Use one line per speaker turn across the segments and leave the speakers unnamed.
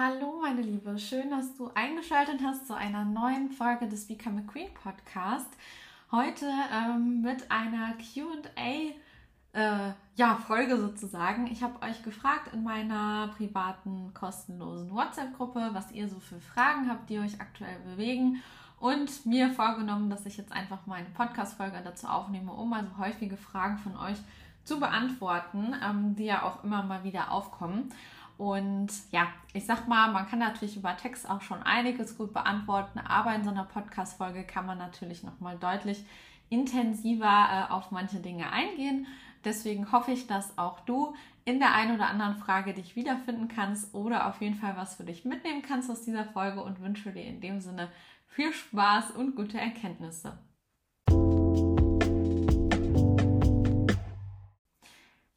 Hallo, meine Liebe, schön, dass du eingeschaltet hast zu einer neuen Folge des Become a Queen Podcast. Heute ähm, mit einer QA. Äh, ja, Folge sozusagen. Ich habe euch gefragt in meiner privaten, kostenlosen WhatsApp-Gruppe, was ihr so für Fragen habt, die euch aktuell bewegen. Und mir vorgenommen, dass ich jetzt einfach meine Podcast-Folge dazu aufnehme, um also häufige Fragen von euch zu beantworten, ähm, die ja auch immer mal wieder aufkommen. Und ja, ich sag mal, man kann natürlich über Text auch schon einiges gut beantworten, aber in so einer Podcast-Folge kann man natürlich nochmal deutlich intensiver äh, auf manche Dinge eingehen. Deswegen hoffe ich, dass auch du in der einen oder anderen Frage dich wiederfinden kannst oder auf jeden Fall was für dich mitnehmen kannst aus dieser Folge und wünsche dir in dem Sinne viel Spaß und gute Erkenntnisse.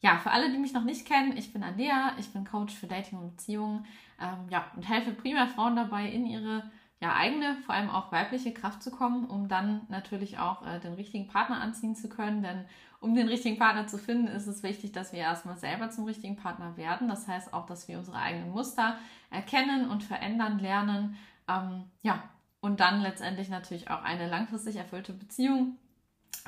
Ja, für alle, die mich noch nicht kennen, ich bin Andrea, ich bin Coach für Dating und Beziehungen ähm, ja, und helfe primär Frauen dabei, in ihre ja, eigene, vor allem auch weibliche Kraft zu kommen, um dann natürlich auch äh, den richtigen Partner anziehen zu können. Denn um den richtigen Partner zu finden, ist es wichtig, dass wir erstmal selber zum richtigen Partner werden. Das heißt auch, dass wir unsere eigenen Muster erkennen und verändern lernen. Ähm, ja, und dann letztendlich natürlich auch eine langfristig erfüllte Beziehung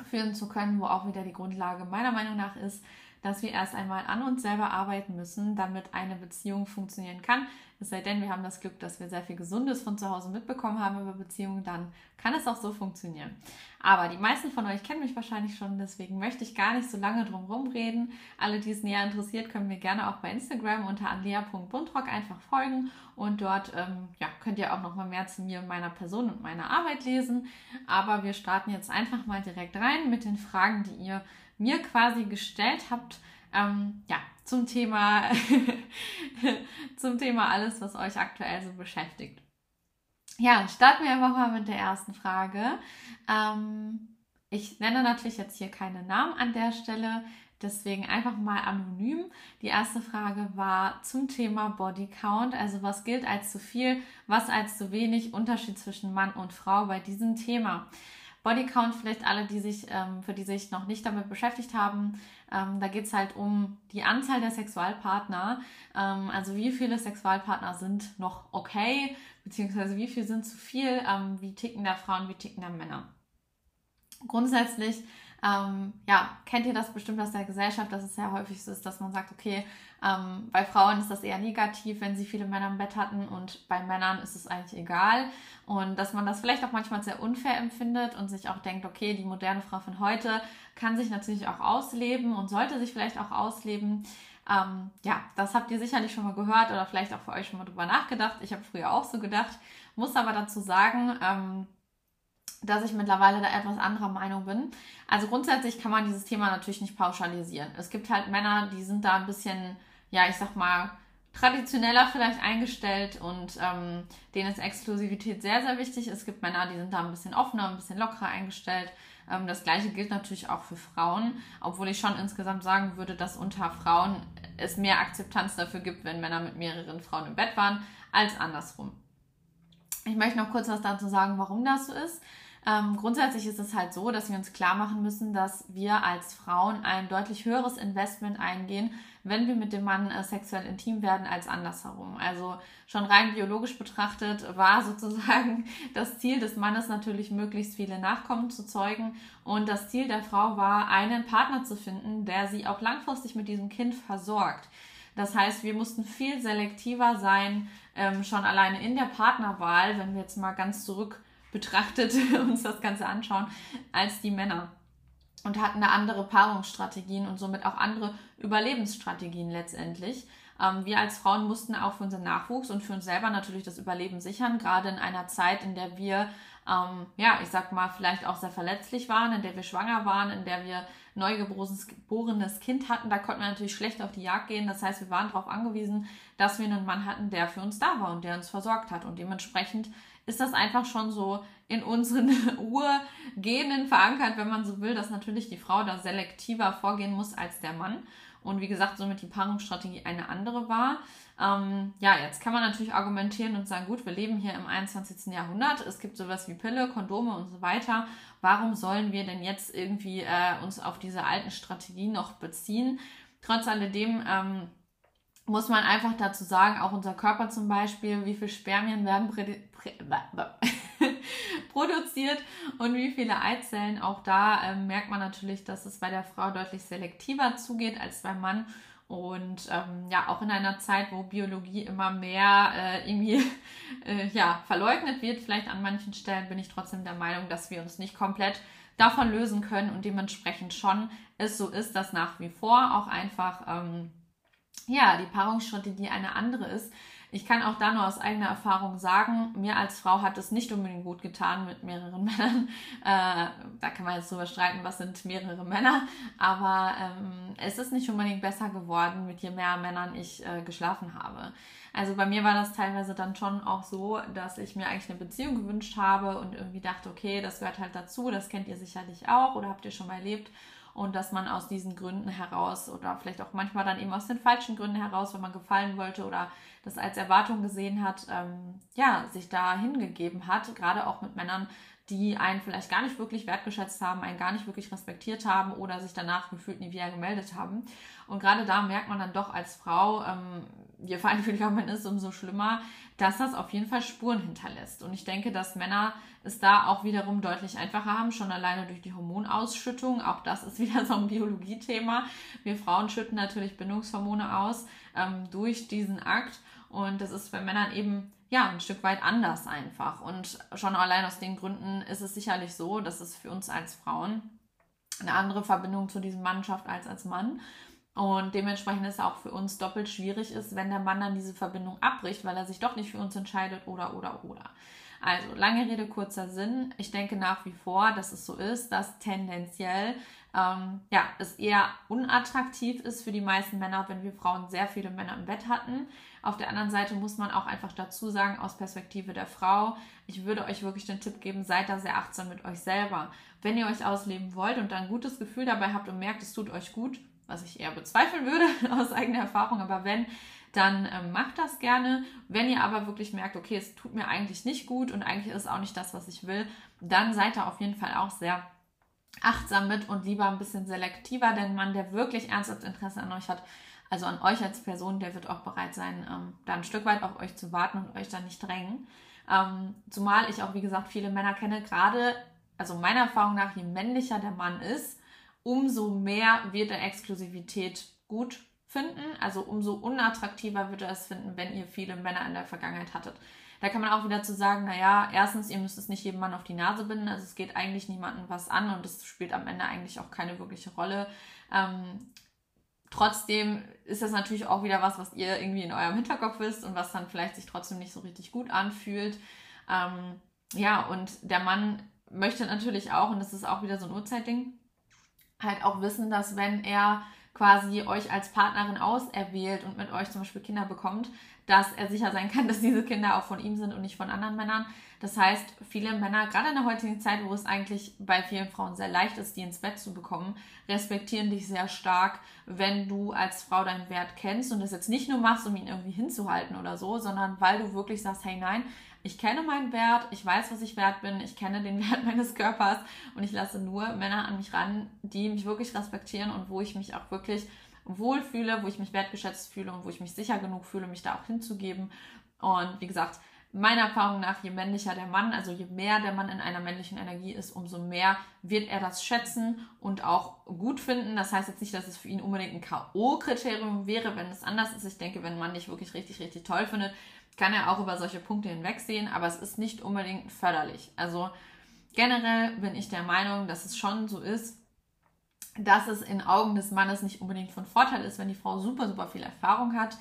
führen zu können, wo auch wieder die Grundlage meiner Meinung nach ist, dass wir erst einmal an uns selber arbeiten müssen, damit eine Beziehung funktionieren kann. Es sei denn, wir haben das Glück, dass wir sehr viel Gesundes von zu Hause mitbekommen haben über Beziehungen, dann kann es auch so funktionieren. Aber die meisten von euch kennen mich wahrscheinlich schon, deswegen möchte ich gar nicht so lange drum herum reden. Alle, die es näher interessiert, können mir gerne auch bei Instagram unter anlea.buntrock einfach folgen und dort ähm, ja, könnt ihr auch noch mal mehr zu mir und meiner Person und meiner Arbeit lesen. Aber wir starten jetzt einfach mal direkt rein mit den Fragen, die ihr mir quasi gestellt habt. Ähm, ja, zum Thema, zum Thema alles, was euch aktuell so beschäftigt. Ja, starten wir einfach mal mit der ersten Frage. Ähm, ich nenne natürlich jetzt hier keine Namen an der Stelle, deswegen einfach mal anonym. Die erste Frage war zum Thema Body Count, also was gilt als zu viel, was als zu wenig, Unterschied zwischen Mann und Frau bei diesem Thema. Bodycount, vielleicht alle, die sich, ähm, für die sich noch nicht damit beschäftigt haben, ähm, da geht es halt um die Anzahl der Sexualpartner. Ähm, also wie viele Sexualpartner sind noch okay, beziehungsweise wie viel sind zu viel, ähm, wie ticken da Frauen, wie ticken da Männer. Grundsätzlich ähm, ja, kennt ihr das bestimmt aus der Gesellschaft, dass es sehr häufig so ist, dass man sagt, okay, ähm, bei Frauen ist das eher negativ, wenn sie viele Männer im Bett hatten und bei Männern ist es eigentlich egal. Und dass man das vielleicht auch manchmal sehr unfair empfindet und sich auch denkt, okay, die moderne Frau von heute kann sich natürlich auch ausleben und sollte sich vielleicht auch ausleben. Ähm, ja, das habt ihr sicherlich schon mal gehört oder vielleicht auch für euch schon mal drüber nachgedacht. Ich habe früher auch so gedacht, muss aber dazu sagen, ähm, dass ich mittlerweile da etwas anderer Meinung bin. Also grundsätzlich kann man dieses Thema natürlich nicht pauschalisieren. Es gibt halt Männer, die sind da ein bisschen, ja, ich sag mal, traditioneller vielleicht eingestellt und ähm, denen ist Exklusivität sehr, sehr wichtig. Es gibt Männer, die sind da ein bisschen offener, ein bisschen lockerer eingestellt. Ähm, das gleiche gilt natürlich auch für Frauen, obwohl ich schon insgesamt sagen würde, dass unter Frauen es mehr Akzeptanz dafür gibt, wenn Männer mit mehreren Frauen im Bett waren, als andersrum. Ich möchte noch kurz was dazu sagen, warum das so ist. Ähm, grundsätzlich ist es halt so, dass wir uns klar machen müssen, dass wir als Frauen ein deutlich höheres Investment eingehen, wenn wir mit dem Mann äh, sexuell intim werden, als andersherum. Also schon rein biologisch betrachtet war sozusagen das Ziel des Mannes natürlich, möglichst viele Nachkommen zu zeugen. Und das Ziel der Frau war, einen Partner zu finden, der sie auch langfristig mit diesem Kind versorgt. Das heißt, wir mussten viel selektiver sein, ähm, schon alleine in der Partnerwahl, wenn wir jetzt mal ganz zurück betrachtet uns das Ganze anschauen, als die Männer. Und hatten da andere Paarungsstrategien und somit auch andere Überlebensstrategien letztendlich. Ähm, wir als Frauen mussten auch für unseren Nachwuchs und für uns selber natürlich das Überleben sichern, gerade in einer Zeit, in der wir, ähm, ja, ich sag mal, vielleicht auch sehr verletzlich waren, in der wir schwanger waren, in der wir neugeborenes Kind hatten. Da konnten wir natürlich schlecht auf die Jagd gehen. Das heißt, wir waren darauf angewiesen, dass wir einen Mann hatten, der für uns da war und der uns versorgt hat. Und dementsprechend ist das einfach schon so in unseren Urgenen verankert, wenn man so will, dass natürlich die Frau da selektiver vorgehen muss als der Mann. Und wie gesagt, somit die Paarungsstrategie eine andere war. Ähm, ja, jetzt kann man natürlich argumentieren und sagen, gut, wir leben hier im 21. Jahrhundert, es gibt sowas wie Pille, Kondome und so weiter. Warum sollen wir denn jetzt irgendwie äh, uns auf diese alten Strategien noch beziehen? Trotz alledem ähm, muss man einfach dazu sagen, auch unser Körper zum Beispiel, wie viele Spermien werden produziert und wie viele Eizellen. Auch da äh, merkt man natürlich, dass es bei der Frau deutlich selektiver zugeht als beim Mann. Und ähm, ja, auch in einer Zeit, wo Biologie immer mehr äh, irgendwie äh, ja, verleugnet wird, vielleicht an manchen Stellen, bin ich trotzdem der Meinung, dass wir uns nicht komplett davon lösen können und dementsprechend schon es so ist, dass nach wie vor auch einfach ähm, ja, die Paarungsstrategie eine andere ist. Ich kann auch da nur aus eigener Erfahrung sagen, mir als Frau hat es nicht unbedingt gut getan mit mehreren Männern. Äh, da kann man jetzt drüber streiten, was sind mehrere Männer. Aber ähm, es ist nicht unbedingt besser geworden, mit je mehr Männern ich äh, geschlafen habe. Also bei mir war das teilweise dann schon auch so, dass ich mir eigentlich eine Beziehung gewünscht habe und irgendwie dachte, okay, das gehört halt dazu, das kennt ihr sicherlich auch oder habt ihr schon mal erlebt und dass man aus diesen Gründen heraus oder vielleicht auch manchmal dann eben aus den falschen Gründen heraus, wenn man gefallen wollte oder das als Erwartung gesehen hat, ähm, ja, sich da hingegeben hat, gerade auch mit Männern, die einen vielleicht gar nicht wirklich wertgeschätzt haben, einen gar nicht wirklich respektiert haben oder sich danach gefühlt nie wieder gemeldet haben. Und gerade da merkt man dann doch als Frau, ähm, je feinfühliger man ist, umso schlimmer, dass das auf jeden Fall Spuren hinterlässt. Und ich denke, dass Männer es da auch wiederum deutlich einfacher haben, schon alleine durch die Hormonausschüttung. Auch das ist wieder so ein Biologiethema. Wir Frauen schütten natürlich Bindungshormone aus ähm, durch diesen Akt. Und das ist bei Männern eben ja ein Stück weit anders einfach. Und schon allein aus den Gründen ist es sicherlich so, dass es für uns als Frauen eine andere Verbindung zu diesem Mannschaft als als Mann. Und dementsprechend ist es auch für uns doppelt schwierig ist, wenn der Mann dann diese Verbindung abbricht, weil er sich doch nicht für uns entscheidet oder oder oder. Also lange Rede, kurzer Sinn. Ich denke nach wie vor, dass es so ist, dass tendenziell ähm, ja, es eher unattraktiv ist für die meisten Männer, wenn wir Frauen sehr viele Männer im Bett hatten. Auf der anderen Seite muss man auch einfach dazu sagen, aus Perspektive der Frau, ich würde euch wirklich den Tipp geben, seid da sehr achtsam mit euch selber. Wenn ihr euch ausleben wollt und dann ein gutes Gefühl dabei habt und merkt, es tut euch gut, was ich eher bezweifeln würde aus eigener Erfahrung, aber wenn, dann ähm, macht das gerne. Wenn ihr aber wirklich merkt, okay, es tut mir eigentlich nicht gut und eigentlich ist es auch nicht das, was ich will, dann seid da auf jeden Fall auch sehr achtsam mit und lieber ein bisschen selektiver, denn Mann, der wirklich ernsthaft Interesse an euch hat, also an euch als Person, der wird auch bereit sein, ähm, da ein Stück weit auf euch zu warten und euch da nicht drängen. Ähm, zumal ich auch, wie gesagt, viele Männer kenne, gerade, also meiner Erfahrung nach, je männlicher der Mann ist, umso mehr wird er Exklusivität gut finden. Also umso unattraktiver wird er es finden, wenn ihr viele Männer in der Vergangenheit hattet. Da kann man auch wieder zu sagen, naja, erstens, ihr müsst es nicht jedem Mann auf die Nase binden, also es geht eigentlich niemandem was an und es spielt am Ende eigentlich auch keine wirkliche Rolle. Ähm, trotzdem ist das natürlich auch wieder was, was ihr irgendwie in eurem Hinterkopf wisst und was dann vielleicht sich trotzdem nicht so richtig gut anfühlt. Ähm, ja, und der Mann möchte natürlich auch, und das ist auch wieder so ein Uhrzeitding, halt auch wissen, dass wenn er quasi euch als Partnerin auserwählt und mit euch zum Beispiel Kinder bekommt, dass er sicher sein kann, dass diese Kinder auch von ihm sind und nicht von anderen Männern. Das heißt, viele Männer, gerade in der heutigen Zeit, wo es eigentlich bei vielen Frauen sehr leicht ist, die ins Bett zu bekommen, respektieren dich sehr stark, wenn du als Frau deinen Wert kennst und das jetzt nicht nur machst, um ihn irgendwie hinzuhalten oder so, sondern weil du wirklich sagst, hey nein, ich kenne meinen Wert, ich weiß, was ich wert bin, ich kenne den Wert meines Körpers und ich lasse nur Männer an mich ran, die mich wirklich respektieren und wo ich mich auch wirklich wohlfühle, wo ich mich wertgeschätzt fühle und wo ich mich sicher genug fühle, mich da auch hinzugeben. Und wie gesagt, meiner Erfahrung nach, je männlicher der Mann, also je mehr der Mann in einer männlichen Energie ist, umso mehr wird er das schätzen und auch gut finden. Das heißt jetzt nicht, dass es für ihn unbedingt ein K.O.-Kriterium wäre, wenn es anders ist. Ich denke, wenn Mann dich wirklich richtig, richtig toll findet, kann er auch über solche Punkte hinwegsehen, aber es ist nicht unbedingt förderlich. Also generell bin ich der Meinung, dass es schon so ist, dass es in Augen des Mannes nicht unbedingt von Vorteil ist, wenn die Frau super, super viel Erfahrung hat.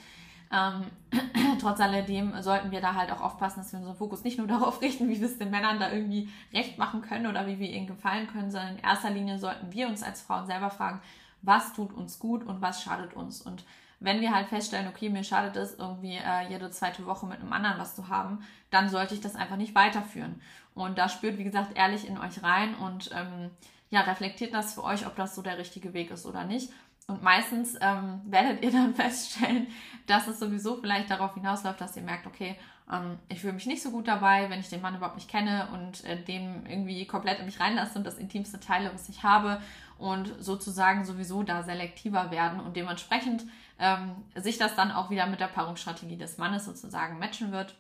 Ähm, trotz alledem sollten wir da halt auch aufpassen, dass wir unseren Fokus nicht nur darauf richten, wie wir es den Männern da irgendwie recht machen können oder wie wir ihnen gefallen können, sondern in erster Linie sollten wir uns als Frauen selber fragen, was tut uns gut und was schadet uns. Und wenn wir halt feststellen, okay, mir schadet es irgendwie äh, jede zweite Woche mit einem anderen was zu haben, dann sollte ich das einfach nicht weiterführen. Und da spürt, wie gesagt, ehrlich in euch rein und ähm, ja, reflektiert das für euch, ob das so der richtige Weg ist oder nicht. Und meistens ähm, werdet ihr dann feststellen, dass es sowieso vielleicht darauf hinausläuft, dass ihr merkt, okay, ähm, ich fühle mich nicht so gut dabei, wenn ich den Mann überhaupt nicht kenne und äh, dem irgendwie komplett in mich reinlasse und das intimste teile, was ich habe und sozusagen sowieso da selektiver werden und dementsprechend ähm, sich das dann auch wieder mit der Paarungsstrategie des Mannes sozusagen matchen wird.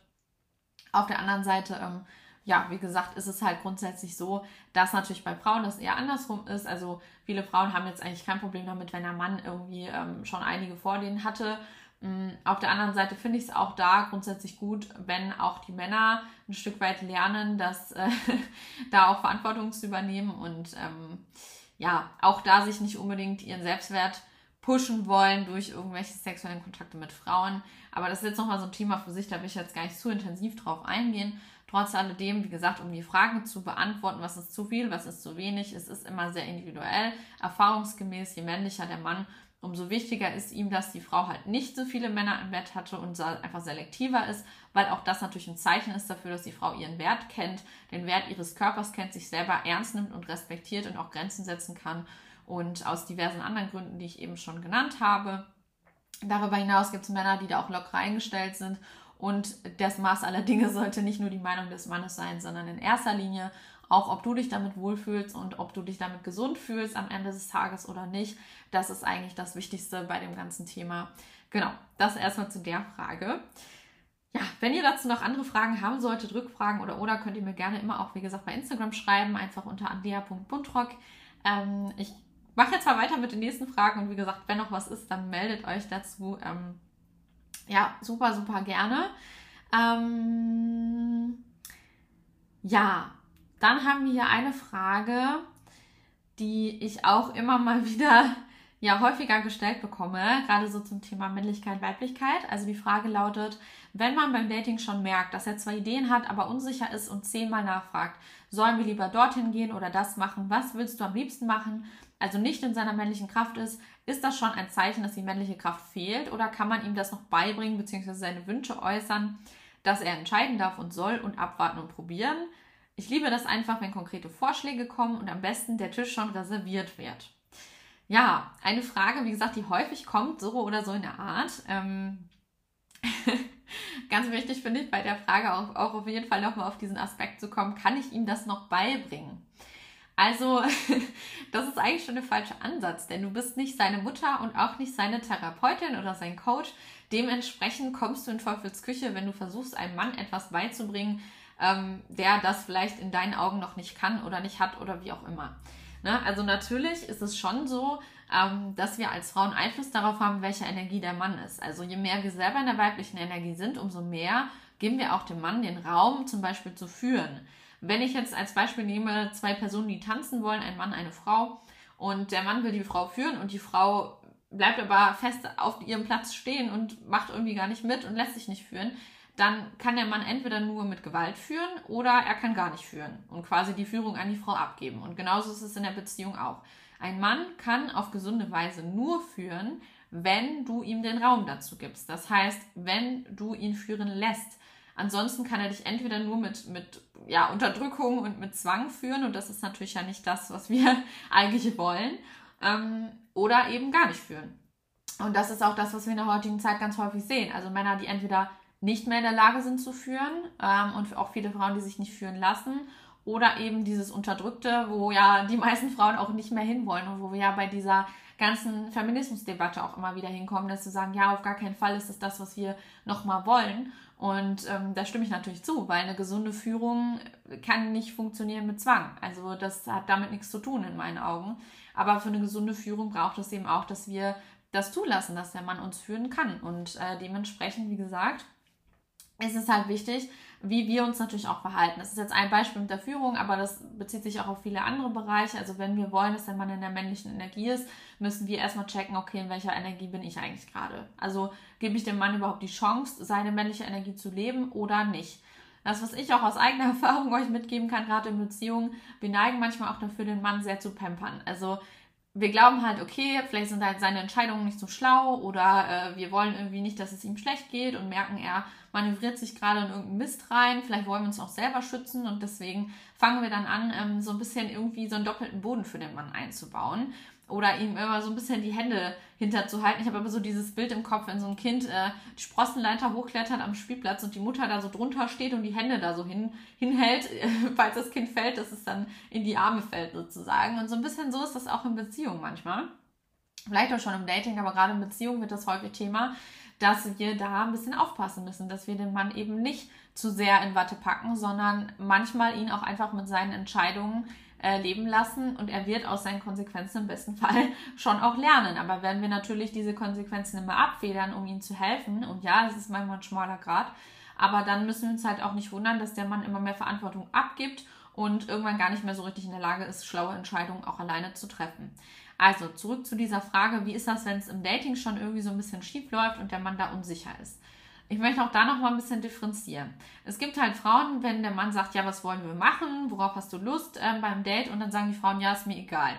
Auf der anderen Seite, ähm, ja, wie gesagt, ist es halt grundsätzlich so, dass natürlich bei Frauen das eher andersrum ist. Also viele Frauen haben jetzt eigentlich kein Problem damit, wenn der Mann irgendwie ähm, schon einige vor denen hatte. Ähm, auf der anderen Seite finde ich es auch da grundsätzlich gut, wenn auch die Männer ein Stück weit lernen, dass äh, da auch Verantwortung zu übernehmen und ähm, ja, auch da sich nicht unbedingt ihren Selbstwert pushen wollen durch irgendwelche sexuellen Kontakte mit Frauen. Aber das ist jetzt nochmal so ein Thema für sich, da will ich jetzt gar nicht zu intensiv drauf eingehen. Trotz alledem, wie gesagt, um die Fragen zu beantworten, was ist zu viel, was ist zu wenig, es ist immer sehr individuell. Erfahrungsgemäß, je männlicher der Mann, umso wichtiger ist ihm, dass die Frau halt nicht so viele Männer im Bett hatte und einfach selektiver ist, weil auch das natürlich ein Zeichen ist dafür, dass die Frau ihren Wert kennt, den Wert ihres Körpers kennt, sich selber ernst nimmt und respektiert und auch Grenzen setzen kann und aus diversen anderen Gründen, die ich eben schon genannt habe. Darüber hinaus gibt es Männer, die da auch locker eingestellt sind und das Maß aller Dinge sollte nicht nur die Meinung des Mannes sein, sondern in erster Linie auch, ob du dich damit wohlfühlst und ob du dich damit gesund fühlst am Ende des Tages oder nicht. Das ist eigentlich das Wichtigste bei dem ganzen Thema. Genau, das erstmal zu der Frage. Ja, wenn ihr dazu noch andere Fragen haben solltet, Rückfragen oder oder, könnt ihr mir gerne immer auch, wie gesagt, bei Instagram schreiben, einfach unter andea.buntrock. Ähm, ich mache jetzt mal weiter mit den nächsten Fragen und wie gesagt, wenn noch was ist, dann meldet euch dazu. Ähm, ja, super, super gerne. Ähm, ja, dann haben wir hier eine Frage, die ich auch immer mal wieder ja häufiger gestellt bekomme, gerade so zum Thema Männlichkeit, Weiblichkeit. Also die Frage lautet, wenn man beim Dating schon merkt, dass er zwei Ideen hat, aber unsicher ist und zehnmal nachfragt, sollen wir lieber dorthin gehen oder das machen, was willst du am liebsten machen, also nicht in seiner männlichen Kraft ist, ist das schon ein Zeichen, dass die männliche Kraft fehlt oder kann man ihm das noch beibringen bzw. seine Wünsche äußern, dass er entscheiden darf und soll und abwarten und probieren? Ich liebe das einfach, wenn konkrete Vorschläge kommen und am besten der Tisch schon reserviert wird. Ja, eine Frage, wie gesagt, die häufig kommt, so oder so in der Art. Ähm Ganz wichtig finde ich bei der Frage auch, auch auf jeden Fall nochmal auf diesen Aspekt zu kommen, kann ich ihm das noch beibringen? Also, das ist eigentlich schon der falsche Ansatz, denn du bist nicht seine Mutter und auch nicht seine Therapeutin oder sein Coach. Dementsprechend kommst du in Teufels Küche, wenn du versuchst, einem Mann etwas beizubringen, ähm, der das vielleicht in deinen Augen noch nicht kann oder nicht hat oder wie auch immer. Ne? Also natürlich ist es schon so, ähm, dass wir als Frauen Einfluss darauf haben, welche Energie der Mann ist. Also je mehr wir selber in der weiblichen Energie sind, umso mehr geben wir auch dem Mann den Raum, zum Beispiel zu führen. Wenn ich jetzt als Beispiel nehme, zwei Personen, die tanzen wollen, ein Mann, eine Frau, und der Mann will die Frau führen und die Frau bleibt aber fest auf ihrem Platz stehen und macht irgendwie gar nicht mit und lässt sich nicht führen, dann kann der Mann entweder nur mit Gewalt führen oder er kann gar nicht führen und quasi die Führung an die Frau abgeben. Und genauso ist es in der Beziehung auch. Ein Mann kann auf gesunde Weise nur führen, wenn du ihm den Raum dazu gibst. Das heißt, wenn du ihn führen lässt. Ansonsten kann er dich entweder nur mit, mit ja, Unterdrückung und mit Zwang führen und das ist natürlich ja nicht das, was wir eigentlich wollen, ähm, oder eben gar nicht führen. Und das ist auch das, was wir in der heutigen Zeit ganz häufig sehen. Also Männer, die entweder nicht mehr in der Lage sind zu führen ähm, und auch viele Frauen, die sich nicht führen lassen oder eben dieses Unterdrückte, wo ja die meisten Frauen auch nicht mehr hinwollen und wo wir ja bei dieser ganzen Feminismusdebatte auch immer wieder hinkommen, dass sie sagen, ja, auf gar keinen Fall ist es das, was wir nochmal wollen. Und ähm, da stimme ich natürlich zu, weil eine gesunde Führung kann nicht funktionieren mit Zwang. Also das hat damit nichts zu tun in meinen Augen. Aber für eine gesunde Führung braucht es eben auch, dass wir das zulassen, dass der Mann uns führen kann. Und äh, dementsprechend, wie gesagt, ist es halt wichtig, wie wir uns natürlich auch verhalten. Das ist jetzt ein Beispiel mit der Führung, aber das bezieht sich auch auf viele andere Bereiche. Also wenn wir wollen, dass der Mann in der männlichen Energie ist, müssen wir erstmal checken, okay, in welcher Energie bin ich eigentlich gerade? Also gebe ich dem Mann überhaupt die Chance, seine männliche Energie zu leben oder nicht? Das, was ich auch aus eigener Erfahrung euch mitgeben kann, gerade in Beziehungen, wir neigen manchmal auch dafür, den Mann sehr zu pampern. Also wir glauben halt, okay, vielleicht sind halt seine Entscheidungen nicht so schlau oder äh, wir wollen irgendwie nicht, dass es ihm schlecht geht und merken, er manövriert sich gerade in irgendeinen Mist rein. Vielleicht wollen wir uns auch selber schützen und deswegen fangen wir dann an, ähm, so ein bisschen irgendwie so einen doppelten Boden für den Mann einzubauen. oder ihm immer so ein bisschen die Hände hinterzuhalten. Ich habe aber so dieses Bild im Kopf, wenn so ein Kind äh, die Sprossenleiter hochklettert am Spielplatz und die Mutter da so drunter steht und die Hände da so hin, hinhält, äh, falls das Kind fällt, dass es dann in die Arme fällt sozusagen. Und so ein bisschen so ist das auch in Beziehungen manchmal. Vielleicht auch schon im Dating, aber gerade in Beziehungen wird das häufig Thema, dass wir da ein bisschen aufpassen müssen, dass wir den Mann eben nicht zu sehr in Watte packen, sondern manchmal ihn auch einfach mit seinen Entscheidungen äh, leben lassen und er wird aus seinen Konsequenzen im besten Fall schon auch lernen. Aber wenn wir natürlich diese Konsequenzen immer abfedern, um ihm zu helfen, und ja, das ist manchmal ein schmaler Grad, aber dann müssen wir uns halt auch nicht wundern, dass der Mann immer mehr Verantwortung abgibt und irgendwann gar nicht mehr so richtig in der Lage ist, schlaue Entscheidungen auch alleine zu treffen. Also zurück zu dieser Frage, wie ist das, wenn es im Dating schon irgendwie so ein bisschen schief läuft und der Mann da unsicher ist? Ich möchte auch da noch mal ein bisschen differenzieren. Es gibt halt Frauen, wenn der Mann sagt, ja, was wollen wir machen, worauf hast du Lust äh, beim Date und dann sagen die Frauen, ja, ist mir egal.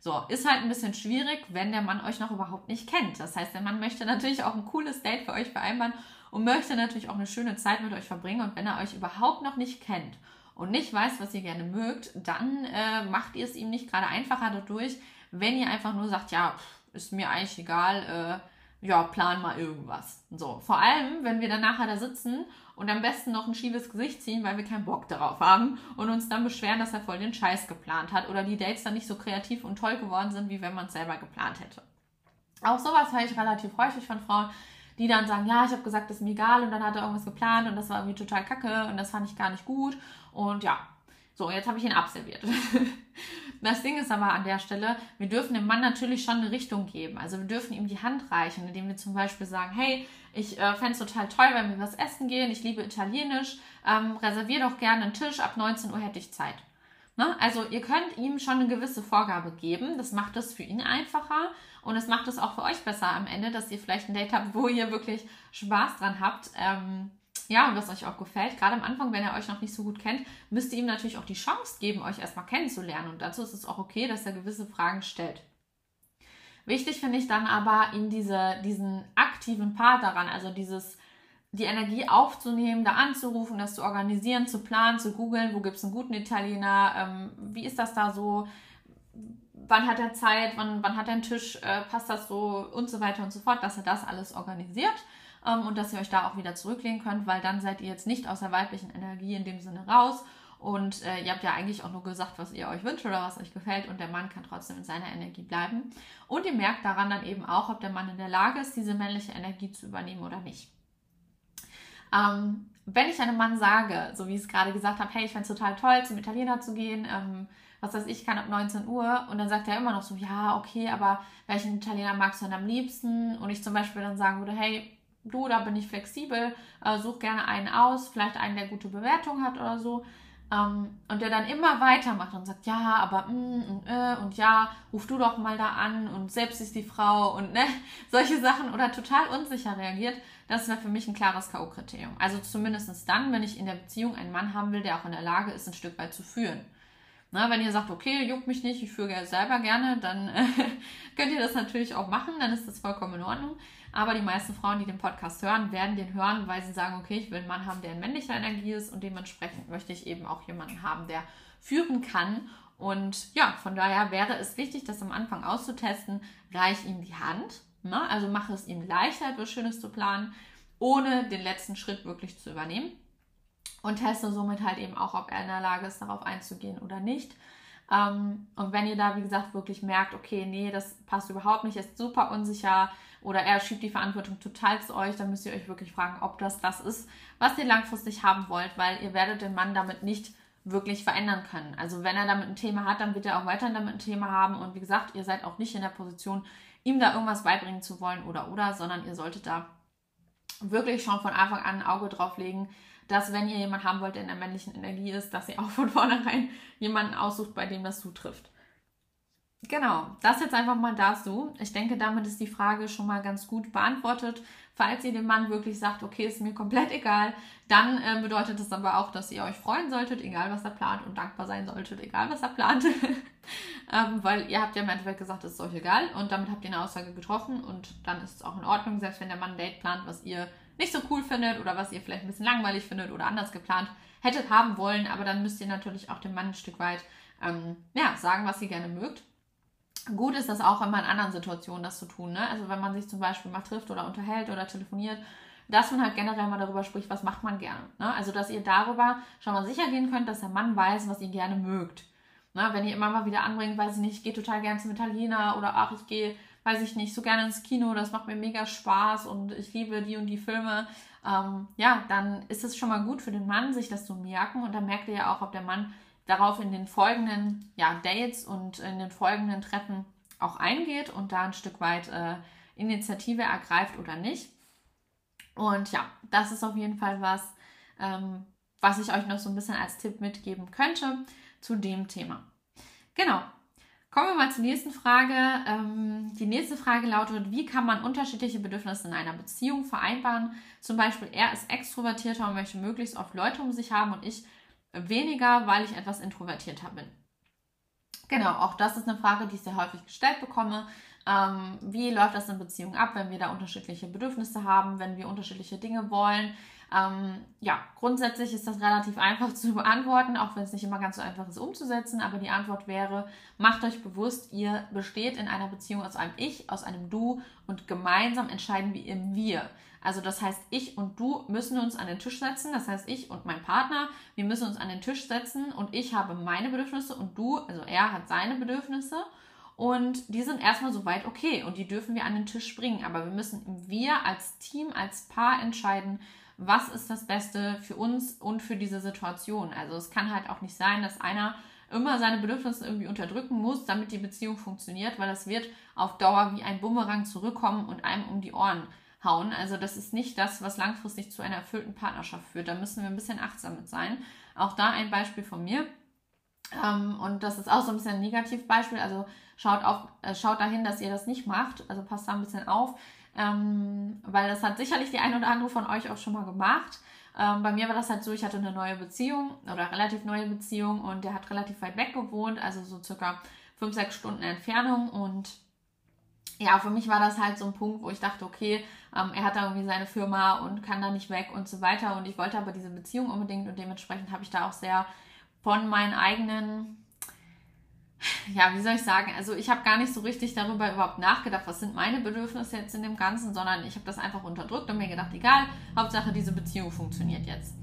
So, ist halt ein bisschen schwierig, wenn der Mann euch noch überhaupt nicht kennt. Das heißt, der Mann möchte natürlich auch ein cooles Date für euch vereinbaren und möchte natürlich auch eine schöne Zeit mit euch verbringen. Und wenn er euch überhaupt noch nicht kennt und nicht weiß, was ihr gerne mögt, dann äh, macht ihr es ihm nicht gerade einfacher dadurch, wenn ihr einfach nur sagt, ja, ist mir eigentlich egal, äh, ja, plan mal irgendwas. So, vor allem, wenn wir dann nachher da sitzen und am besten noch ein schiefes Gesicht ziehen, weil wir keinen Bock darauf haben und uns dann beschweren, dass er voll den Scheiß geplant hat oder die Dates dann nicht so kreativ und toll geworden sind, wie wenn man es selber geplant hätte. Auch sowas höre ich relativ häufig von Frauen, die dann sagen, ja, ich habe gesagt, das ist mir egal und dann hat er irgendwas geplant und das war irgendwie total kacke und das fand ich gar nicht gut und ja, so, jetzt habe ich ihn abserviert. Das Ding ist aber an der Stelle, wir dürfen dem Mann natürlich schon eine Richtung geben. Also wir dürfen ihm die Hand reichen, indem wir zum Beispiel sagen, hey, ich äh, fände es total toll, wenn wir was essen gehen, ich liebe Italienisch, ähm, reservier doch gerne einen Tisch, ab 19 Uhr hätte ich Zeit. Ne? Also ihr könnt ihm schon eine gewisse Vorgabe geben, das macht es für ihn einfacher und es macht es auch für euch besser am Ende, dass ihr vielleicht ein Date habt, wo ihr wirklich Spaß dran habt. Ähm, ja, und was euch auch gefällt, gerade am Anfang, wenn er euch noch nicht so gut kennt, müsst ihr ihm natürlich auch die Chance geben, euch erstmal kennenzulernen. Und dazu ist es auch okay, dass er gewisse Fragen stellt. Wichtig finde ich dann aber, ihm diese, diesen aktiven Part daran, also dieses, die Energie aufzunehmen, da anzurufen, das zu organisieren, zu planen, zu googeln, wo gibt es einen guten Italiener, ähm, wie ist das da so, wann hat er Zeit, wann, wann hat er einen Tisch, äh, passt das so? Und so weiter und so fort, dass er das alles organisiert ähm, und dass ihr euch da auch wieder zurücklehnen könnt, weil dann seid ihr jetzt nicht aus der weiblichen Energie in dem Sinne raus. Und äh, ihr habt ja eigentlich auch nur gesagt, was ihr euch wünscht oder was euch gefällt und der Mann kann trotzdem in seiner Energie bleiben. Und ihr merkt daran dann eben auch, ob der Mann in der Lage ist, diese männliche Energie zu übernehmen oder nicht. Ähm, wenn ich einem Mann sage, so wie ich es gerade gesagt habe, hey, ich fände es total toll, zum Italiener zu gehen, ähm, was weiß ich, kann ab 19 Uhr und dann sagt er immer noch so, ja, okay, aber welchen Italiener magst du denn am liebsten? Und ich zum Beispiel dann sagen würde, hey, du, da bin ich flexibel, äh, such gerne einen aus, vielleicht einen, der gute Bewertung hat oder so. Ähm, und der dann immer weitermacht und sagt, ja, aber mm, und, äh, und ja, ruf du doch mal da an und selbst ist die Frau und ne, solche Sachen oder total unsicher reagiert, das wäre für mich ein klares K.O.-Kriterium. Also zumindest dann, wenn ich in der Beziehung einen Mann haben will, der auch in der Lage ist, ein Stück weit zu führen. Na, wenn ihr sagt, okay, juckt mich nicht, ich führe selber gerne, dann äh, könnt ihr das natürlich auch machen, dann ist das vollkommen in Ordnung. Aber die meisten Frauen, die den Podcast hören, werden den hören, weil sie sagen, okay, ich will einen Mann haben, der in männlicher Energie ist und dementsprechend möchte ich eben auch jemanden haben, der führen kann. Und ja, von daher wäre es wichtig, das am Anfang auszutesten. Reich ihm die Hand, ne? also mache es ihm leichter, etwas Schönes zu planen, ohne den letzten Schritt wirklich zu übernehmen. Und teste somit halt eben auch, ob er in der Lage ist, darauf einzugehen oder nicht. Ähm, und wenn ihr da, wie gesagt, wirklich merkt, okay, nee, das passt überhaupt nicht, ist super unsicher, oder er schiebt die Verantwortung total zu euch, dann müsst ihr euch wirklich fragen, ob das das ist, was ihr langfristig haben wollt, weil ihr werdet den Mann damit nicht wirklich verändern können. Also wenn er damit ein Thema hat, dann wird er auch weiterhin damit ein Thema haben und wie gesagt, ihr seid auch nicht in der Position, ihm da irgendwas beibringen zu wollen oder oder, sondern ihr solltet da wirklich schon von Anfang an ein Auge drauf legen, dass wenn ihr jemanden haben wollt, der in der männlichen Energie ist, dass ihr auch von vornherein jemanden aussucht, bei dem das zutrifft. Genau, das jetzt einfach mal dazu. Ich denke, damit ist die Frage schon mal ganz gut beantwortet. Falls ihr dem Mann wirklich sagt, okay, ist mir komplett egal, dann äh, bedeutet das aber auch, dass ihr euch freuen solltet, egal was er plant, und dankbar sein solltet, egal was er plant. ähm, weil ihr habt ja im Endeffekt gesagt, es ist euch egal und damit habt ihr eine Aussage getroffen und dann ist es auch in Ordnung, selbst wenn der Mann ein Date plant, was ihr nicht so cool findet oder was ihr vielleicht ein bisschen langweilig findet oder anders geplant hättet haben wollen, aber dann müsst ihr natürlich auch dem Mann ein Stück weit ähm, ja, sagen, was ihr gerne mögt Gut ist das auch immer in anderen Situationen, das zu tun. Ne? Also wenn man sich zum Beispiel mal trifft oder unterhält oder telefoniert, dass man halt generell mal darüber spricht, was macht man gerne. Ne? Also dass ihr darüber schon mal sicher gehen könnt, dass der Mann weiß, was ihr gerne mögt. Ne? Wenn ihr immer mal wieder anbringt, weiß ich nicht, ich gehe total gerne zum Italiener oder ach, ich gehe, weiß ich nicht, so gerne ins Kino, das macht mir mega Spaß und ich liebe die und die Filme. Ähm, ja, dann ist es schon mal gut für den Mann, sich das zu merken und dann merkt ihr ja auch, ob der Mann darauf in den folgenden ja, Dates und in den folgenden Treffen auch eingeht und da ein Stück weit äh, Initiative ergreift oder nicht. Und ja, das ist auf jeden Fall was, ähm, was ich euch noch so ein bisschen als Tipp mitgeben könnte zu dem Thema. Genau. Kommen wir mal zur nächsten Frage. Ähm, die nächste Frage lautet, wie kann man unterschiedliche Bedürfnisse in einer Beziehung vereinbaren? Zum Beispiel, er ist extrovertierter und möchte möglichst oft Leute um sich haben und ich weniger, weil ich etwas introvertierter bin. Genau, auch das ist eine Frage, die ich sehr häufig gestellt bekomme. Ähm, wie läuft das in Beziehungen ab, wenn wir da unterschiedliche Bedürfnisse haben, wenn wir unterschiedliche Dinge wollen? Ähm, ja, grundsätzlich ist das relativ einfach zu beantworten, auch wenn es nicht immer ganz so einfach ist umzusetzen. Aber die Antwort wäre, macht euch bewusst, ihr besteht in einer Beziehung aus einem Ich, aus einem Du und gemeinsam entscheiden wir im Wir. Also das heißt, ich und du müssen uns an den Tisch setzen. Das heißt, ich und mein Partner, wir müssen uns an den Tisch setzen und ich habe meine Bedürfnisse und du, also er hat seine Bedürfnisse. Und die sind erstmal soweit okay und die dürfen wir an den Tisch bringen. Aber wir müssen wir als Team, als Paar entscheiden, was ist das Beste für uns und für diese Situation. Also es kann halt auch nicht sein, dass einer immer seine Bedürfnisse irgendwie unterdrücken muss, damit die Beziehung funktioniert, weil das wird auf Dauer wie ein Bumerang zurückkommen und einem um die Ohren hauen. Also das ist nicht das, was langfristig zu einer erfüllten Partnerschaft führt. Da müssen wir ein bisschen achtsam mit sein. Auch da ein Beispiel von mir. Ähm, und das ist auch so ein bisschen ein Negativbeispiel. Also schaut, auf, äh, schaut dahin, dass ihr das nicht macht. Also passt da ein bisschen auf. Ähm, weil das hat sicherlich die eine oder andere von euch auch schon mal gemacht. Ähm, bei mir war das halt so, ich hatte eine neue Beziehung oder relativ neue Beziehung und der hat relativ weit weg gewohnt, also so circa 5, 6 Stunden Entfernung und ja, für mich war das halt so ein Punkt, wo ich dachte, okay, ähm, er hat da irgendwie seine Firma und kann da nicht weg und so weiter. Und ich wollte aber diese Beziehung unbedingt und dementsprechend habe ich da auch sehr von meinen eigenen ja, wie soll ich sagen, also ich habe gar nicht so richtig darüber überhaupt nachgedacht, was sind meine Bedürfnisse jetzt in dem Ganzen, sondern ich habe das einfach unterdrückt und mir gedacht, egal, Hauptsache diese Beziehung funktioniert jetzt.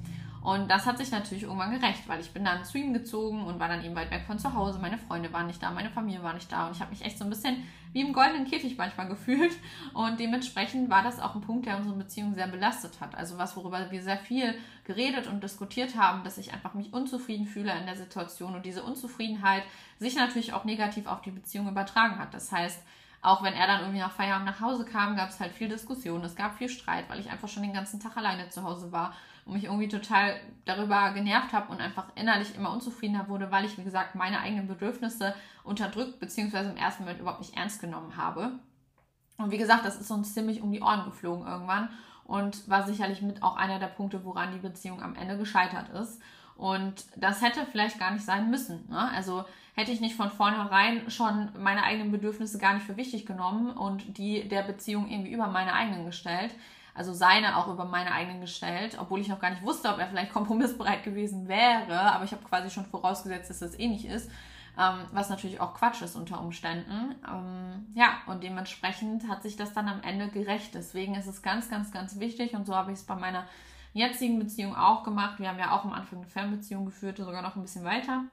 Und das hat sich natürlich irgendwann gerecht, weil ich bin dann zu ihm gezogen und war dann eben weit weg von zu Hause. Meine Freunde waren nicht da, meine Familie war nicht da und ich habe mich echt so ein bisschen wie im goldenen Käfig manchmal gefühlt. Und dementsprechend war das auch ein Punkt, der unsere Beziehung sehr belastet hat. Also was, worüber wir sehr viel geredet und diskutiert haben, dass ich einfach mich unzufrieden fühle in der Situation und diese Unzufriedenheit sich natürlich auch negativ auf die Beziehung übertragen hat. Das heißt, auch wenn er dann irgendwie nach Feierabend nach Hause kam, gab es halt viel Diskussion, es gab viel Streit, weil ich einfach schon den ganzen Tag alleine zu Hause war und mich irgendwie total darüber genervt habe und einfach innerlich immer unzufriedener wurde, weil ich, wie gesagt, meine eigenen Bedürfnisse unterdrückt bzw. im ersten Moment überhaupt nicht ernst genommen habe. Und wie gesagt, das ist uns ziemlich um die Ohren geflogen irgendwann und war sicherlich mit auch einer der Punkte, woran die Beziehung am Ende gescheitert ist. Und das hätte vielleicht gar nicht sein müssen. Ne? Also hätte ich nicht von vornherein schon meine eigenen Bedürfnisse gar nicht für wichtig genommen und die der Beziehung irgendwie über meine eigenen gestellt, also seine auch über meine eigenen gestellt, obwohl ich noch gar nicht wusste, ob er vielleicht kompromissbereit gewesen wäre, aber ich habe quasi schon vorausgesetzt, dass das eh nicht ist, ähm, was natürlich auch Quatsch ist unter Umständen. Ähm, ja, und dementsprechend hat sich das dann am Ende gerecht. Deswegen ist es ganz, ganz, ganz wichtig und so habe ich es bei meiner jetzigen Beziehung auch gemacht. Wir haben ja auch am Anfang eine Fernbeziehung geführt, sogar noch ein bisschen weiter.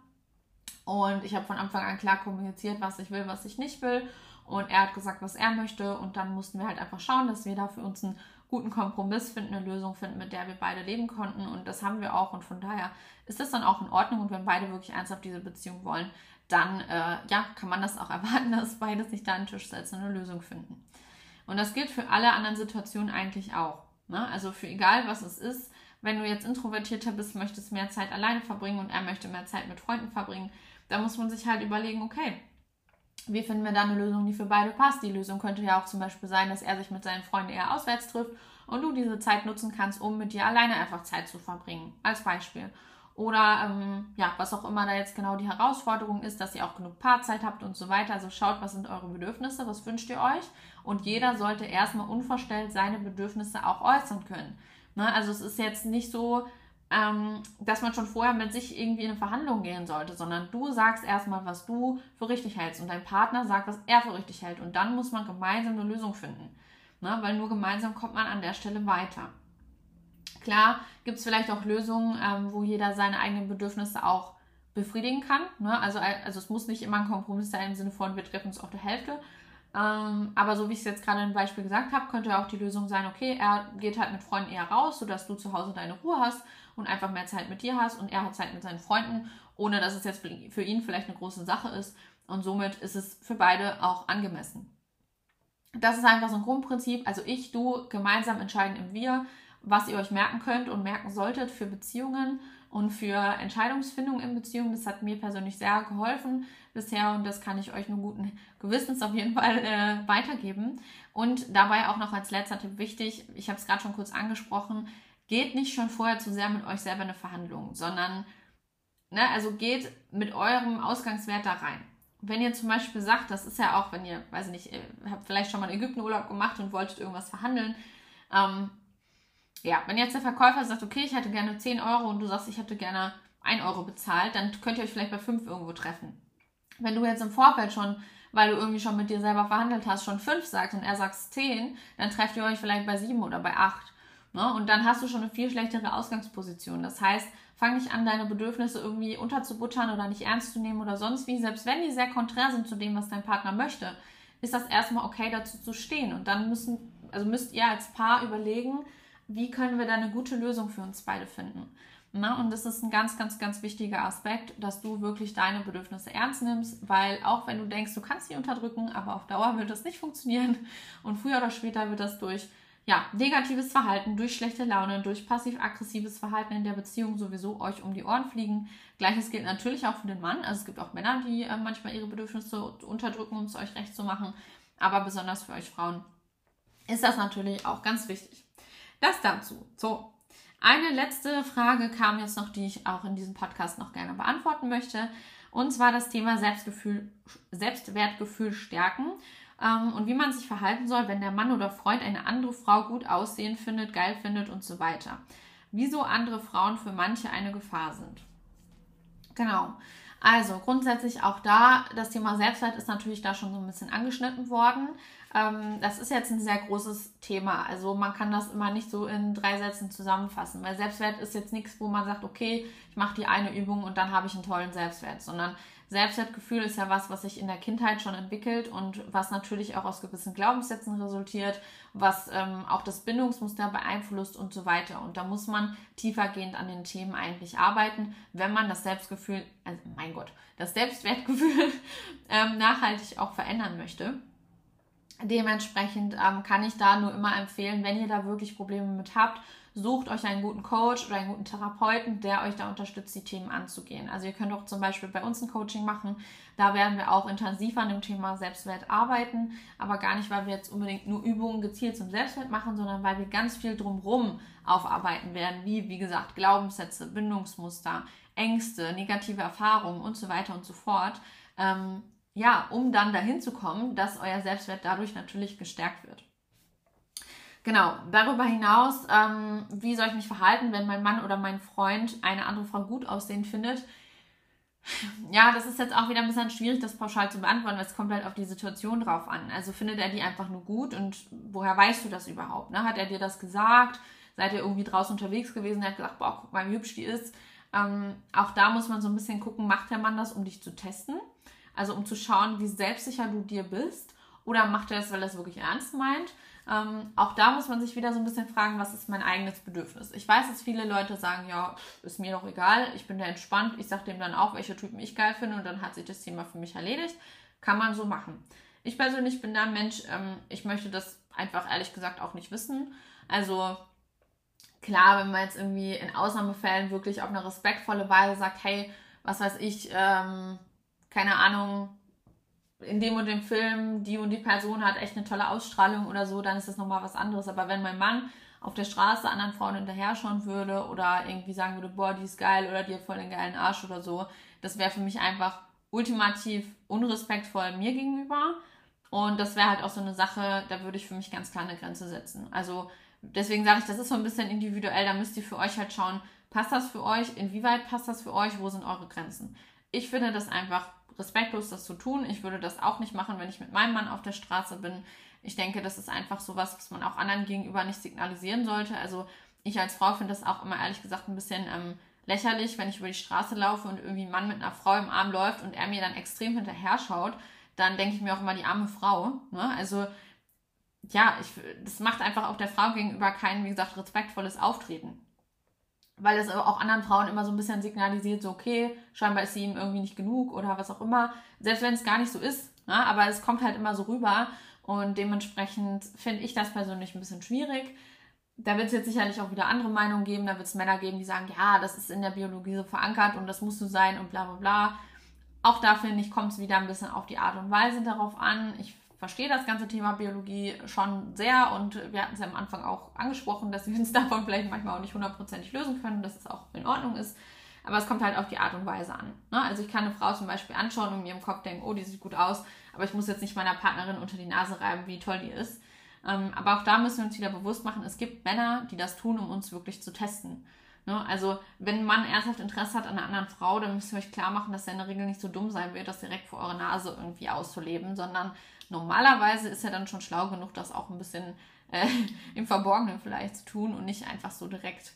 Und ich habe von Anfang an klar kommuniziert, was ich will, was ich nicht will. Und er hat gesagt, was er möchte. Und dann mussten wir halt einfach schauen, dass wir da für uns einen guten Kompromiss finden, eine Lösung finden, mit der wir beide leben konnten. Und das haben wir auch. Und von daher ist das dann auch in Ordnung. Und wenn beide wirklich ernsthaft diese Beziehung wollen, dann äh, ja, kann man das auch erwarten, dass beide sich da an den Tisch setzen und eine Lösung finden. Und das gilt für alle anderen Situationen eigentlich auch. Ne? Also für egal, was es ist. Wenn du jetzt introvertierter bist, möchtest mehr Zeit alleine verbringen und er möchte mehr Zeit mit Freunden verbringen, da muss man sich halt überlegen, okay, wie finden wir da eine Lösung, die für beide passt? Die Lösung könnte ja auch zum Beispiel sein, dass er sich mit seinen Freunden eher auswärts trifft und du diese Zeit nutzen kannst, um mit dir alleine einfach Zeit zu verbringen. Als Beispiel. Oder ähm, ja, was auch immer da jetzt genau die Herausforderung ist, dass ihr auch genug Paarzeit habt und so weiter. Also schaut, was sind eure Bedürfnisse, was wünscht ihr euch? Und jeder sollte erstmal unverstellt seine Bedürfnisse auch äußern können. Ne? Also es ist jetzt nicht so, ähm, dass man schon vorher mit sich irgendwie in eine Verhandlung gehen sollte, sondern du sagst erstmal, was du für richtig hältst und dein Partner sagt, was er für richtig hält und dann muss man gemeinsam eine Lösung finden, ne? weil nur gemeinsam kommt man an der Stelle weiter. Klar gibt es vielleicht auch Lösungen, ähm, wo jeder seine eigenen Bedürfnisse auch befriedigen kann. Ne? Also, also es muss nicht immer ein Kompromiss sein im Sinne von, wir treffen uns auf der Hälfte. Ähm, aber so wie ich es jetzt gerade im Beispiel gesagt habe, könnte auch die Lösung sein, okay, er geht halt mit Freunden eher raus, sodass du zu Hause deine Ruhe hast und einfach mehr Zeit mit dir hast und er hat Zeit mit seinen Freunden, ohne dass es jetzt für ihn vielleicht eine große Sache ist. Und somit ist es für beide auch angemessen. Das ist einfach so ein Grundprinzip. Also ich, du, gemeinsam entscheiden im Wir, was ihr euch merken könnt und merken solltet für Beziehungen und für Entscheidungsfindung in Beziehungen. Das hat mir persönlich sehr geholfen bisher und das kann ich euch nur guten Gewissens auf jeden Fall äh, weitergeben. Und dabei auch noch als letzter Tipp wichtig, ich habe es gerade schon kurz angesprochen, geht nicht schon vorher zu sehr mit euch selber in eine Verhandlung, sondern, ne, also geht mit eurem Ausgangswert da rein. Wenn ihr zum Beispiel sagt, das ist ja auch, wenn ihr, weiß nicht, ihr habt vielleicht schon mal einen Ägyptenurlaub gemacht und wolltet irgendwas verhandeln, ähm, ja, wenn jetzt der Verkäufer sagt, okay, ich hätte gerne 10 Euro und du sagst, ich hätte gerne 1 Euro bezahlt, dann könnt ihr euch vielleicht bei 5 irgendwo treffen. Wenn du jetzt im Vorfeld schon, weil du irgendwie schon mit dir selber verhandelt hast, schon 5 sagst und er sagt 10, dann trefft ihr euch vielleicht bei 7 oder bei 8. Ne? Und dann hast du schon eine viel schlechtere Ausgangsposition. Das heißt, fang nicht an, deine Bedürfnisse irgendwie unterzubuttern oder nicht ernst zu nehmen oder sonst wie. Selbst wenn die sehr konträr sind zu dem, was dein Partner möchte, ist das erstmal okay, dazu zu stehen. Und dann müssen, also müsst ihr als Paar überlegen, wie können wir da eine gute Lösung für uns beide finden. Na, und das ist ein ganz, ganz, ganz wichtiger Aspekt, dass du wirklich deine Bedürfnisse ernst nimmst, weil auch wenn du denkst, du kannst sie unterdrücken, aber auf Dauer wird das nicht funktionieren und früher oder später wird das durch ja, negatives Verhalten, durch schlechte Laune, durch passiv-aggressives Verhalten in der Beziehung sowieso euch um die Ohren fliegen. Gleiches gilt natürlich auch für den Mann. Also es gibt auch Männer, die äh, manchmal ihre Bedürfnisse unterdrücken, um es euch recht zu machen. Aber besonders für euch Frauen ist das natürlich auch ganz wichtig. Das dazu. So, eine letzte Frage kam jetzt noch, die ich auch in diesem Podcast noch gerne beantworten möchte. Und zwar das Thema Selbstgefühl, Selbstwertgefühl stärken ähm, und wie man sich verhalten soll, wenn der Mann oder Freund eine andere Frau gut aussehen findet, geil findet und so weiter. Wieso andere Frauen für manche eine Gefahr sind. Genau. Also grundsätzlich auch da, das Thema Selbstwert ist natürlich da schon so ein bisschen angeschnitten worden. Ähm, das ist jetzt ein sehr großes Thema. Also man kann das immer nicht so in drei Sätzen zusammenfassen, weil Selbstwert ist jetzt nichts, wo man sagt, okay, ich mache die eine Übung und dann habe ich einen tollen Selbstwert, sondern Selbstwertgefühl ist ja was, was sich in der Kindheit schon entwickelt und was natürlich auch aus gewissen Glaubenssätzen resultiert, was ähm, auch das Bindungsmuster beeinflusst und so weiter. Und da muss man tiefergehend an den Themen eigentlich arbeiten, wenn man das Selbstgefühl, also mein Gott, das Selbstwertgefühl ähm, nachhaltig auch verändern möchte. Dementsprechend ähm, kann ich da nur immer empfehlen, wenn ihr da wirklich Probleme mit habt, sucht euch einen guten Coach oder einen guten Therapeuten, der euch da unterstützt, die Themen anzugehen. Also ihr könnt auch zum Beispiel bei uns ein Coaching machen. Da werden wir auch intensiv an dem Thema Selbstwert arbeiten, aber gar nicht, weil wir jetzt unbedingt nur Übungen gezielt zum Selbstwert machen, sondern weil wir ganz viel drumherum aufarbeiten werden, wie, wie gesagt, Glaubenssätze, Bindungsmuster, Ängste, negative Erfahrungen und so weiter und so fort. Ähm, ja, um dann dahin zu kommen, dass euer Selbstwert dadurch natürlich gestärkt wird. Genau, darüber hinaus, ähm, wie soll ich mich verhalten, wenn mein Mann oder mein Freund eine andere Frau gut aussehen findet? Ja, das ist jetzt auch wieder ein bisschen schwierig, das pauschal zu beantworten, weil es kommt halt auf die Situation drauf an. Also findet er die einfach nur gut und woher weißt du das überhaupt? Ne? Hat er dir das gesagt? Seid ihr irgendwie draußen unterwegs gewesen? Er hat gesagt, boah, guck mal, wie hübsch die ist. Ähm, auch da muss man so ein bisschen gucken, macht der Mann das, um dich zu testen? Also um zu schauen, wie selbstsicher du dir bist. Oder macht er das, weil er es wirklich ernst meint? Ähm, auch da muss man sich wieder so ein bisschen fragen, was ist mein eigenes Bedürfnis? Ich weiß, dass viele Leute sagen, ja, ist mir doch egal, ich bin da entspannt, ich sage dem dann auch, welche Typen ich geil finde und dann hat sich das Thema für mich erledigt. Kann man so machen. Ich persönlich bin da ein Mensch, ähm, ich möchte das einfach ehrlich gesagt auch nicht wissen. Also klar, wenn man jetzt irgendwie in Ausnahmefällen wirklich auf eine respektvolle Weise sagt, hey, was weiß ich, ähm, keine Ahnung, in dem und dem Film, die und die Person hat echt eine tolle Ausstrahlung oder so, dann ist das nochmal was anderes. Aber wenn mein Mann auf der Straße anderen Frauen hinterher schauen würde oder irgendwie sagen würde, boah, die ist geil oder die hat voll den geilen Arsch oder so, das wäre für mich einfach ultimativ unrespektvoll mir gegenüber. Und das wäre halt auch so eine Sache, da würde ich für mich ganz klar eine Grenze setzen. Also deswegen sage ich, das ist so ein bisschen individuell. Da müsst ihr für euch halt schauen, passt das für euch? Inwieweit passt das für euch? Wo sind eure Grenzen? Ich finde das einfach respektlos, das zu tun. Ich würde das auch nicht machen, wenn ich mit meinem Mann auf der Straße bin. Ich denke, das ist einfach so was, was man auch anderen gegenüber nicht signalisieren sollte. Also ich als Frau finde das auch immer ehrlich gesagt ein bisschen ähm, lächerlich, wenn ich über die Straße laufe und irgendwie ein Mann mit einer Frau im Arm läuft und er mir dann extrem hinterher schaut, dann denke ich mir auch immer die arme Frau. Ne? Also ja, ich, das macht einfach auch der Frau gegenüber kein, wie gesagt, respektvolles Auftreten. Weil es auch anderen Frauen immer so ein bisschen signalisiert, so okay, scheinbar ist sie ihm irgendwie nicht genug oder was auch immer. Selbst wenn es gar nicht so ist, ne? aber es kommt halt immer so rüber und dementsprechend finde ich das persönlich ein bisschen schwierig da wird es jetzt sicherlich auch wieder andere Meinungen geben. Da wird es Männer geben, die sagen, ja, das ist in der Biologie so verankert und das muss so sein und bla bla bla. Auch da finde ich, kommt es wieder ein bisschen auf die Art und Weise darauf an. Ich verstehe das ganze Thema Biologie schon sehr und wir hatten es ja am Anfang auch angesprochen, dass wir uns davon vielleicht manchmal auch nicht hundertprozentig lösen können, dass es auch in Ordnung ist. Aber es kommt halt auf die Art und Weise an. Ne? Also ich kann eine Frau zum Beispiel anschauen und mir im Kopf denken, oh, die sieht gut aus, aber ich muss jetzt nicht meiner Partnerin unter die Nase reiben, wie toll die ist. Ähm, aber auch da müssen wir uns wieder bewusst machen, es gibt Männer, die das tun, um uns wirklich zu testen. Ne? Also, wenn ein Mann ernsthaft Interesse hat an einer anderen Frau, dann müsst ihr euch klar machen, dass er in der Regel nicht so dumm sein wird, das direkt vor eurer Nase irgendwie auszuleben, sondern normalerweise ist er dann schon schlau genug, das auch ein bisschen äh, im Verborgenen vielleicht zu tun und nicht einfach so direkt,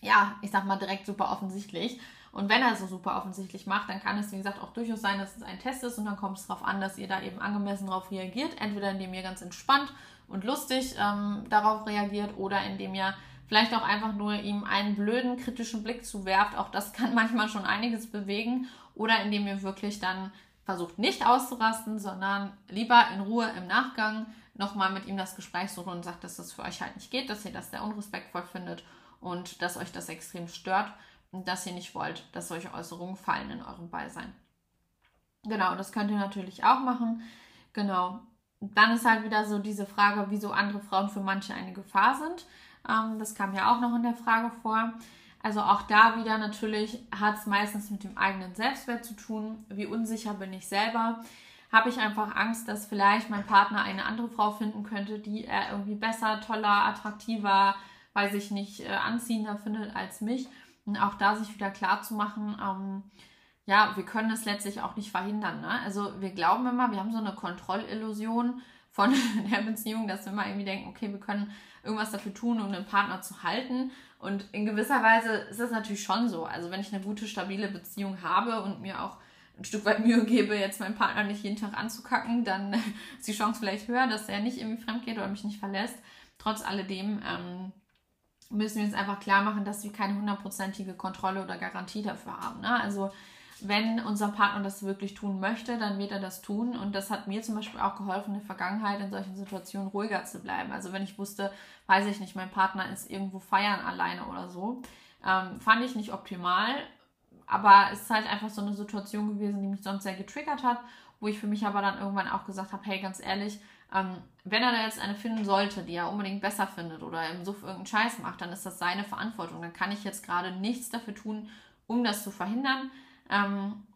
ja, ich sag mal direkt super offensichtlich. Und wenn er so super offensichtlich macht, dann kann es, wie gesagt, auch durchaus sein, dass es ein Test ist und dann kommt es darauf an, dass ihr da eben angemessen darauf reagiert. Entweder indem ihr ganz entspannt und lustig ähm, darauf reagiert oder indem ihr vielleicht auch einfach nur ihm einen blöden kritischen Blick zuwerft. Auch das kann manchmal schon einiges bewegen. Oder indem ihr wirklich dann versucht, nicht auszurasten, sondern lieber in Ruhe im Nachgang nochmal mit ihm das Gespräch sucht und sagt, dass das für euch halt nicht geht, dass ihr das sehr unrespektvoll findet und dass euch das extrem stört und dass ihr nicht wollt, dass solche Äußerungen fallen in eurem Beisein. Genau, das könnt ihr natürlich auch machen. Genau. Dann ist halt wieder so diese Frage, wieso andere Frauen für manche eine Gefahr sind. Ähm, das kam ja auch noch in der Frage vor. Also auch da wieder natürlich hat es meistens mit dem eigenen Selbstwert zu tun. Wie unsicher bin ich selber? Habe ich einfach Angst, dass vielleicht mein Partner eine andere Frau finden könnte, die er irgendwie besser, toller, attraktiver, weiß ich nicht, äh, anziehender findet als mich? Und auch da sich wieder klar zu machen, ähm, ja, wir können es letztlich auch nicht verhindern. Ne? Also wir glauben immer, wir haben so eine Kontrollillusion von der Beziehung, dass wir immer irgendwie denken, okay, wir können irgendwas dafür tun, um den Partner zu halten. Und in gewisser Weise ist das natürlich schon so. Also wenn ich eine gute, stabile Beziehung habe und mir auch ein Stück weit Mühe gebe, jetzt meinen Partner nicht jeden Tag anzukacken, dann ist die Chance vielleicht höher, dass er nicht irgendwie fremd geht oder mich nicht verlässt. Trotz alledem ähm, müssen wir uns einfach klar machen, dass wir keine hundertprozentige Kontrolle oder Garantie dafür haben. Ne? Also wenn unser Partner das wirklich tun möchte, dann wird er das tun. Und das hat mir zum Beispiel auch geholfen, in der Vergangenheit in solchen Situationen ruhiger zu bleiben. Also wenn ich wusste, weiß ich nicht, mein Partner ist irgendwo feiern alleine oder so, ähm, fand ich nicht optimal. Aber es ist halt einfach so eine Situation gewesen, die mich sonst sehr getriggert hat, wo ich für mich aber dann irgendwann auch gesagt habe, hey, ganz ehrlich, ähm, wenn er da jetzt eine finden sollte, die er unbedingt besser findet oder im Suff irgendeinen Scheiß macht, dann ist das seine Verantwortung. Dann kann ich jetzt gerade nichts dafür tun, um das zu verhindern. Ähm,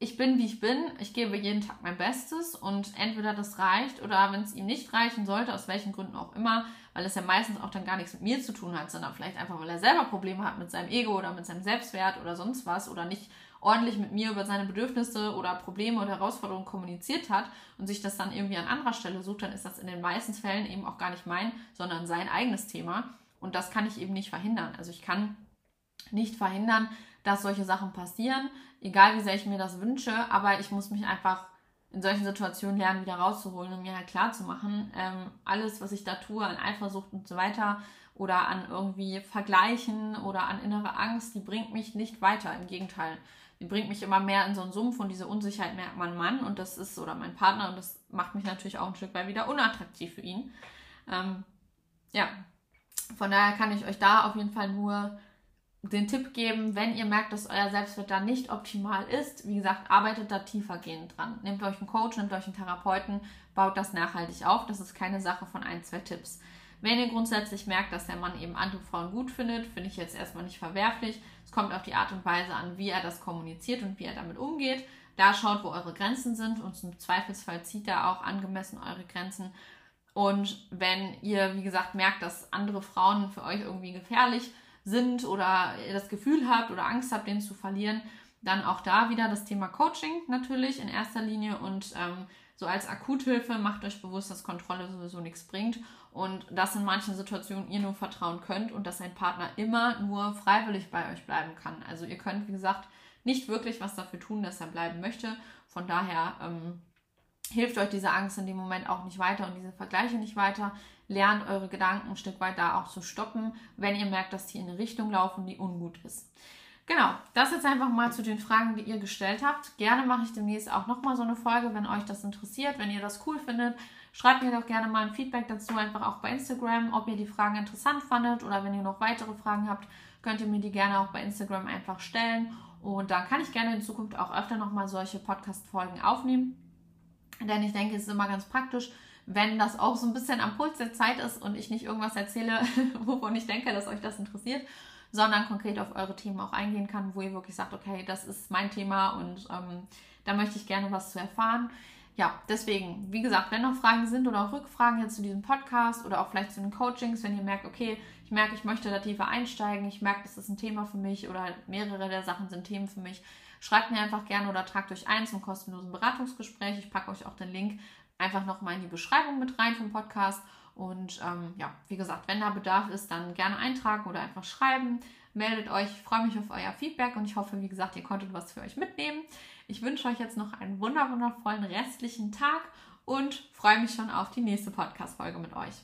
ich bin, wie ich bin. Ich gebe jeden Tag mein Bestes und entweder das reicht oder wenn es ihm nicht reichen sollte, aus welchen Gründen auch immer, weil es ja meistens auch dann gar nichts mit mir zu tun hat, sondern vielleicht einfach, weil er selber Probleme hat mit seinem Ego oder mit seinem Selbstwert oder sonst was oder nicht ordentlich mit mir über seine Bedürfnisse oder Probleme oder Herausforderungen kommuniziert hat und sich das dann irgendwie an anderer Stelle sucht, dann ist das in den meisten Fällen eben auch gar nicht mein, sondern sein eigenes Thema. Und das kann ich eben nicht verhindern. Also ich kann nicht verhindern, dass solche Sachen passieren, egal wie sehr ich mir das wünsche, aber ich muss mich einfach in solchen Situationen lernen, wieder rauszuholen und mir halt klar zu machen, ähm, alles, was ich da tue, an Eifersucht und so weiter oder an irgendwie Vergleichen oder an innere Angst, die bringt mich nicht weiter. Im Gegenteil, die bringt mich immer mehr in so einen Sumpf und diese Unsicherheit merkt mein Mann und das ist, oder mein Partner und das macht mich natürlich auch ein Stück weit wieder unattraktiv für ihn. Ähm, ja, von daher kann ich euch da auf jeden Fall nur den Tipp geben, wenn ihr merkt, dass euer Selbstwert da nicht optimal ist, wie gesagt, arbeitet da tiefergehend dran. Nehmt euch einen Coach, nehmt euch einen Therapeuten, baut das nachhaltig auf. Das ist keine Sache von ein, zwei Tipps. Wenn ihr grundsätzlich merkt, dass der Mann eben andere Frauen gut findet, finde ich jetzt erstmal nicht verwerflich. Es kommt auf die Art und Weise an, wie er das kommuniziert und wie er damit umgeht. Da schaut, wo eure Grenzen sind und im Zweifelsfall zieht er auch angemessen eure Grenzen. Und wenn ihr, wie gesagt, merkt, dass andere Frauen für euch irgendwie gefährlich sind oder ihr das Gefühl habt oder Angst habt, den zu verlieren, dann auch da wieder das Thema Coaching natürlich in erster Linie und ähm, so als Akuthilfe macht euch bewusst, dass Kontrolle sowieso nichts bringt und dass in manchen Situationen ihr nur vertrauen könnt und dass ein Partner immer nur freiwillig bei euch bleiben kann. Also ihr könnt, wie gesagt, nicht wirklich was dafür tun, dass er bleiben möchte. Von daher ähm, hilft euch diese Angst in dem Moment auch nicht weiter und diese Vergleiche nicht weiter. Lernt eure Gedanken ein Stück weit da auch zu stoppen, wenn ihr merkt, dass die in eine Richtung laufen, die ungut ist. Genau, das jetzt einfach mal zu den Fragen, die ihr gestellt habt. Gerne mache ich demnächst auch nochmal so eine Folge, wenn euch das interessiert, wenn ihr das cool findet. Schreibt mir doch gerne mal ein Feedback dazu, einfach auch bei Instagram, ob ihr die Fragen interessant fandet oder wenn ihr noch weitere Fragen habt, könnt ihr mir die gerne auch bei Instagram einfach stellen. Und dann kann ich gerne in Zukunft auch öfter nochmal solche Podcast-Folgen aufnehmen. Denn ich denke, es ist immer ganz praktisch, wenn das auch so ein bisschen am Puls der Zeit ist und ich nicht irgendwas erzähle, wovon ich denke, dass euch das interessiert, sondern konkret auf eure Themen auch eingehen kann, wo ihr wirklich sagt, okay, das ist mein Thema und ähm, da möchte ich gerne was zu erfahren. Ja, deswegen, wie gesagt, wenn noch Fragen sind oder auch Rückfragen jetzt zu diesem Podcast oder auch vielleicht zu den Coachings, wenn ihr merkt, okay, ich merke, ich möchte da tiefer einsteigen, ich merke, das ist ein Thema für mich oder mehrere der Sachen sind Themen für mich, schreibt mir einfach gerne oder tragt euch ein zum kostenlosen Beratungsgespräch. Ich packe euch auch den Link einfach nochmal in die Beschreibung mit rein vom Podcast. Und ähm, ja, wie gesagt, wenn da Bedarf ist, dann gerne eintragen oder einfach schreiben. Meldet euch, ich freue mich auf euer Feedback und ich hoffe, wie gesagt, ihr konntet was für euch mitnehmen. Ich wünsche euch jetzt noch einen wundervollen restlichen Tag und freue mich schon auf die nächste Podcast-Folge mit euch.